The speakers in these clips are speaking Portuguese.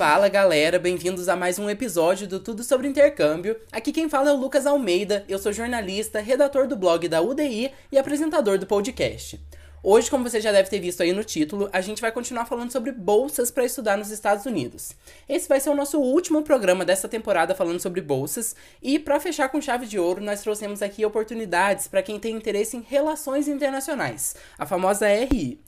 Fala galera, bem-vindos a mais um episódio do Tudo sobre Intercâmbio. Aqui quem fala é o Lucas Almeida, eu sou jornalista, redator do blog da UDI e apresentador do podcast. Hoje, como você já deve ter visto aí no título, a gente vai continuar falando sobre bolsas para estudar nos Estados Unidos. Esse vai ser o nosso último programa dessa temporada falando sobre bolsas, e para fechar com chave de ouro, nós trouxemos aqui oportunidades para quem tem interesse em relações internacionais, a famosa RI.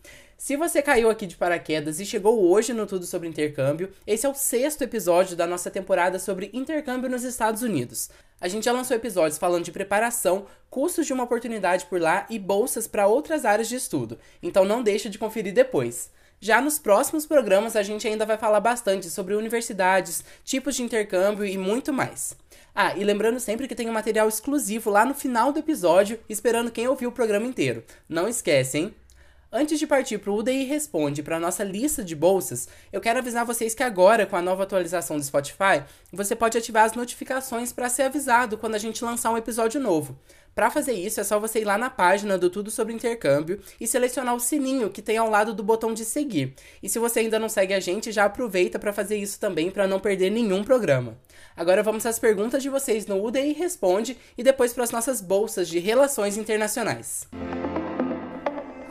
Se você caiu aqui de paraquedas e chegou hoje no Tudo sobre Intercâmbio, esse é o sexto episódio da nossa temporada sobre intercâmbio nos Estados Unidos. A gente já lançou episódios falando de preparação, custos de uma oportunidade por lá e bolsas para outras áreas de estudo, então não deixe de conferir depois. Já nos próximos programas a gente ainda vai falar bastante sobre universidades, tipos de intercâmbio e muito mais. Ah, e lembrando sempre que tem um material exclusivo lá no final do episódio, esperando quem ouviu o programa inteiro. Não esquece, hein? Antes de partir para o UDI Responde para nossa lista de bolsas, eu quero avisar vocês que agora, com a nova atualização do Spotify, você pode ativar as notificações para ser avisado quando a gente lançar um episódio novo. Para fazer isso, é só você ir lá na página do Tudo sobre Intercâmbio e selecionar o sininho que tem ao lado do botão de seguir. E se você ainda não segue a gente, já aproveita para fazer isso também para não perder nenhum programa. Agora vamos às perguntas de vocês no UDI Responde e depois para as nossas bolsas de relações internacionais.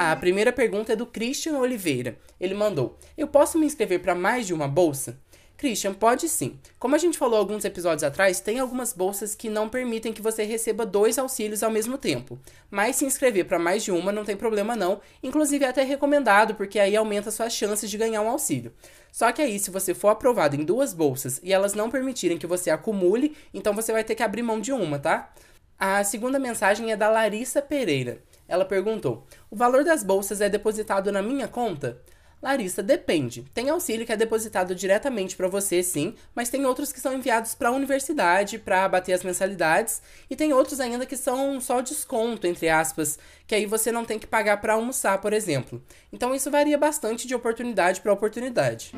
A primeira pergunta é do Christian Oliveira. Ele mandou: Eu posso me inscrever para mais de uma bolsa? Christian, pode sim. Como a gente falou alguns episódios atrás, tem algumas bolsas que não permitem que você receba dois auxílios ao mesmo tempo. Mas se inscrever para mais de uma não tem problema não, inclusive é até recomendado, porque aí aumenta suas chances de ganhar um auxílio. Só que aí, se você for aprovado em duas bolsas e elas não permitirem que você acumule, então você vai ter que abrir mão de uma, tá? A segunda mensagem é da Larissa Pereira. Ela perguntou: O valor das bolsas é depositado na minha conta? Larissa, depende. Tem auxílio que é depositado diretamente para você, sim, mas tem outros que são enviados para a universidade para abater as mensalidades, e tem outros ainda que são só desconto, entre aspas, que aí você não tem que pagar para almoçar, por exemplo. Então isso varia bastante de oportunidade para oportunidade.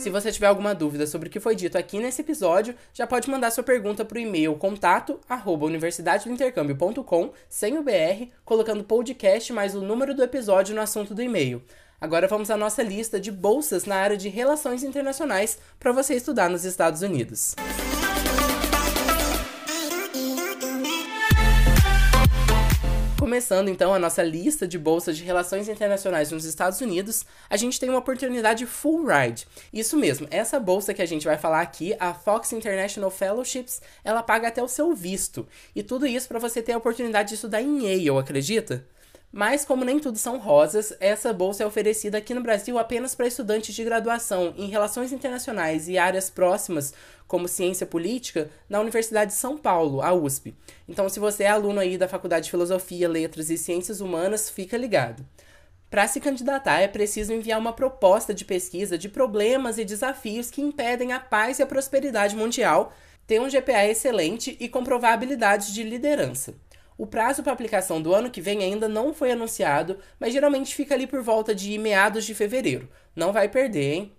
Se você tiver alguma dúvida sobre o que foi dito aqui nesse episódio, já pode mandar sua pergunta para o e-mail contato sem o BR, colocando podcast mais o número do episódio no assunto do e-mail. Agora vamos à nossa lista de bolsas na área de relações internacionais para você estudar nos Estados Unidos. Começando então a nossa lista de bolsas de relações internacionais nos Estados Unidos, a gente tem uma oportunidade full ride. Isso mesmo, essa bolsa que a gente vai falar aqui, a Fox International Fellowships, ela paga até o seu visto. E tudo isso para você ter a oportunidade de estudar em Yale, acredita? Mas, como nem tudo são rosas, essa bolsa é oferecida aqui no Brasil apenas para estudantes de graduação em Relações Internacionais e áreas próximas, como Ciência Política, na Universidade de São Paulo, a USP. Então, se você é aluno aí da Faculdade de Filosofia, Letras e Ciências Humanas, fica ligado. Para se candidatar, é preciso enviar uma proposta de pesquisa de problemas e desafios que impedem a paz e a prosperidade mundial, ter um GPA excelente e comprovar habilidades de liderança. O prazo para aplicação do ano que vem ainda não foi anunciado, mas geralmente fica ali por volta de meados de fevereiro. Não vai perder, hein?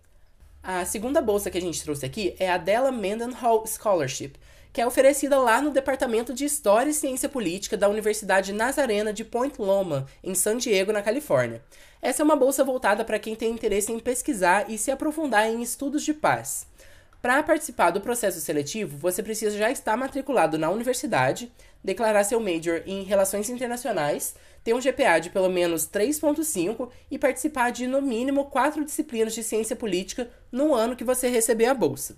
A segunda bolsa que a gente trouxe aqui é a Della Mendenhall Scholarship, que é oferecida lá no Departamento de História e Ciência Política da Universidade Nazarena de Point Loma, em San Diego, na Califórnia. Essa é uma bolsa voltada para quem tem interesse em pesquisar e se aprofundar em estudos de paz. Para participar do processo seletivo, você precisa já estar matriculado na universidade, declarar seu major em Relações Internacionais, ter um GPA de pelo menos 3.5 e participar de no mínimo quatro disciplinas de ciência política no ano que você receber a bolsa.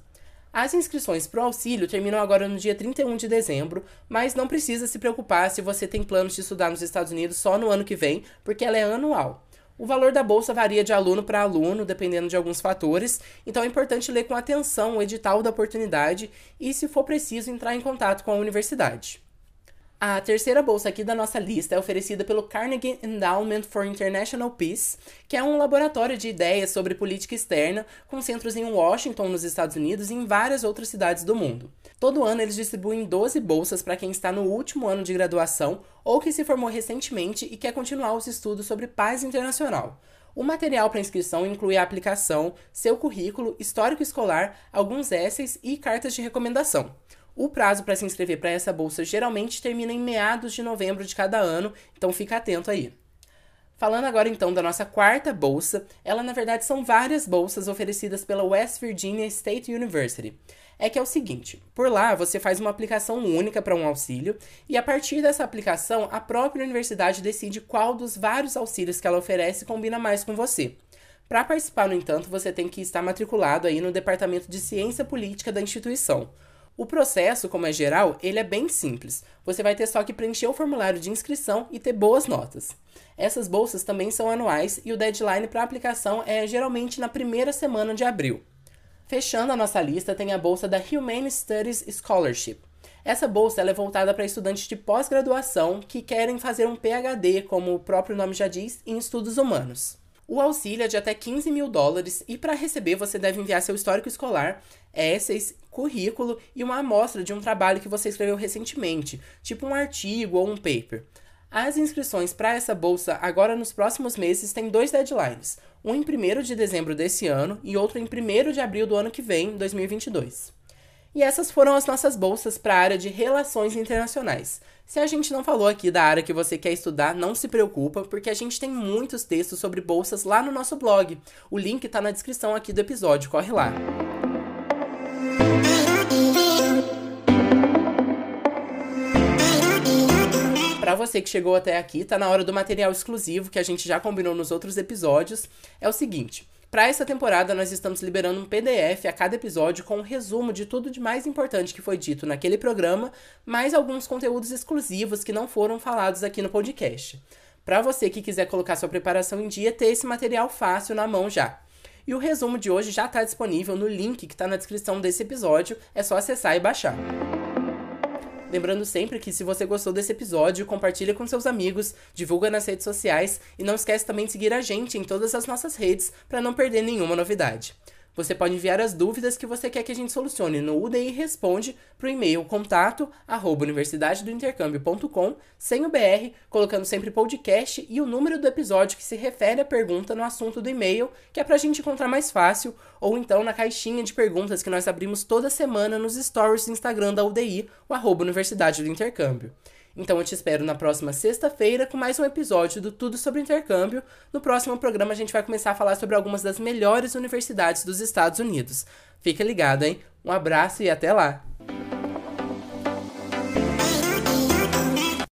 As inscrições para o auxílio terminam agora no dia 31 de dezembro, mas não precisa se preocupar se você tem planos de estudar nos Estados Unidos só no ano que vem, porque ela é anual. O valor da bolsa varia de aluno para aluno, dependendo de alguns fatores, então é importante ler com atenção o edital da oportunidade e, se for preciso, entrar em contato com a universidade. A terceira bolsa aqui da nossa lista é oferecida pelo Carnegie Endowment for International Peace, que é um laboratório de ideias sobre política externa, com centros em Washington, nos Estados Unidos, e em várias outras cidades do mundo. Todo ano eles distribuem 12 bolsas para quem está no último ano de graduação ou que se formou recentemente e quer continuar os estudos sobre paz internacional. O material para inscrição inclui a aplicação, seu currículo, histórico escolar, alguns essays e cartas de recomendação. O prazo para se inscrever para essa bolsa geralmente termina em meados de novembro de cada ano, então fica atento aí. Falando agora então da nossa quarta bolsa, ela na verdade são várias bolsas oferecidas pela West Virginia State University. É que é o seguinte: por lá você faz uma aplicação única para um auxílio e a partir dessa aplicação a própria universidade decide qual dos vários auxílios que ela oferece combina mais com você. Para participar, no entanto, você tem que estar matriculado aí no departamento de ciência política da instituição. O processo, como é geral, ele é bem simples. Você vai ter só que preencher o formulário de inscrição e ter boas notas. Essas bolsas também são anuais e o deadline para aplicação é geralmente na primeira semana de abril. Fechando a nossa lista, tem a bolsa da Humane Studies Scholarship. Essa bolsa é voltada para estudantes de pós-graduação que querem fazer um PhD, como o próprio nome já diz, em estudos humanos. O auxílio é de até 15 mil dólares e para receber você deve enviar seu histórico escolar, essays, currículo e uma amostra de um trabalho que você escreveu recentemente, tipo um artigo ou um paper. As inscrições para essa bolsa agora nos próximos meses têm dois deadlines, um em 1 de dezembro desse ano e outro em 1 de abril do ano que vem, 2022. E essas foram as nossas bolsas para a área de relações internacionais. Se a gente não falou aqui da área que você quer estudar, não se preocupa, porque a gente tem muitos textos sobre bolsas lá no nosso blog. O link está na descrição aqui do episódio, corre lá. Para você que chegou até aqui, tá na hora do material exclusivo que a gente já combinou nos outros episódios. É o seguinte, para essa temporada, nós estamos liberando um PDF a cada episódio com um resumo de tudo de mais importante que foi dito naquele programa, mais alguns conteúdos exclusivos que não foram falados aqui no podcast. Para você que quiser colocar sua preparação em dia, ter esse material fácil na mão já. E o resumo de hoje já está disponível no link que está na descrição desse episódio, é só acessar e baixar. Lembrando sempre que se você gostou desse episódio, compartilha com seus amigos, divulga nas redes sociais e não esquece também de seguir a gente em todas as nossas redes para não perder nenhuma novidade. Você pode enviar as dúvidas que você quer que a gente solucione no UDI Responde para o e-mail contato arroba sem o BR, colocando sempre podcast e o número do episódio que se refere à pergunta no assunto do e-mail, que é para a gente encontrar mais fácil, ou então na caixinha de perguntas que nós abrimos toda semana nos stories do Instagram da UDI, o arroba Universidade do Intercâmbio. Então eu te espero na próxima sexta-feira com mais um episódio do Tudo sobre Intercâmbio. No próximo programa a gente vai começar a falar sobre algumas das melhores universidades dos Estados Unidos. Fica ligado, hein? Um abraço e até lá!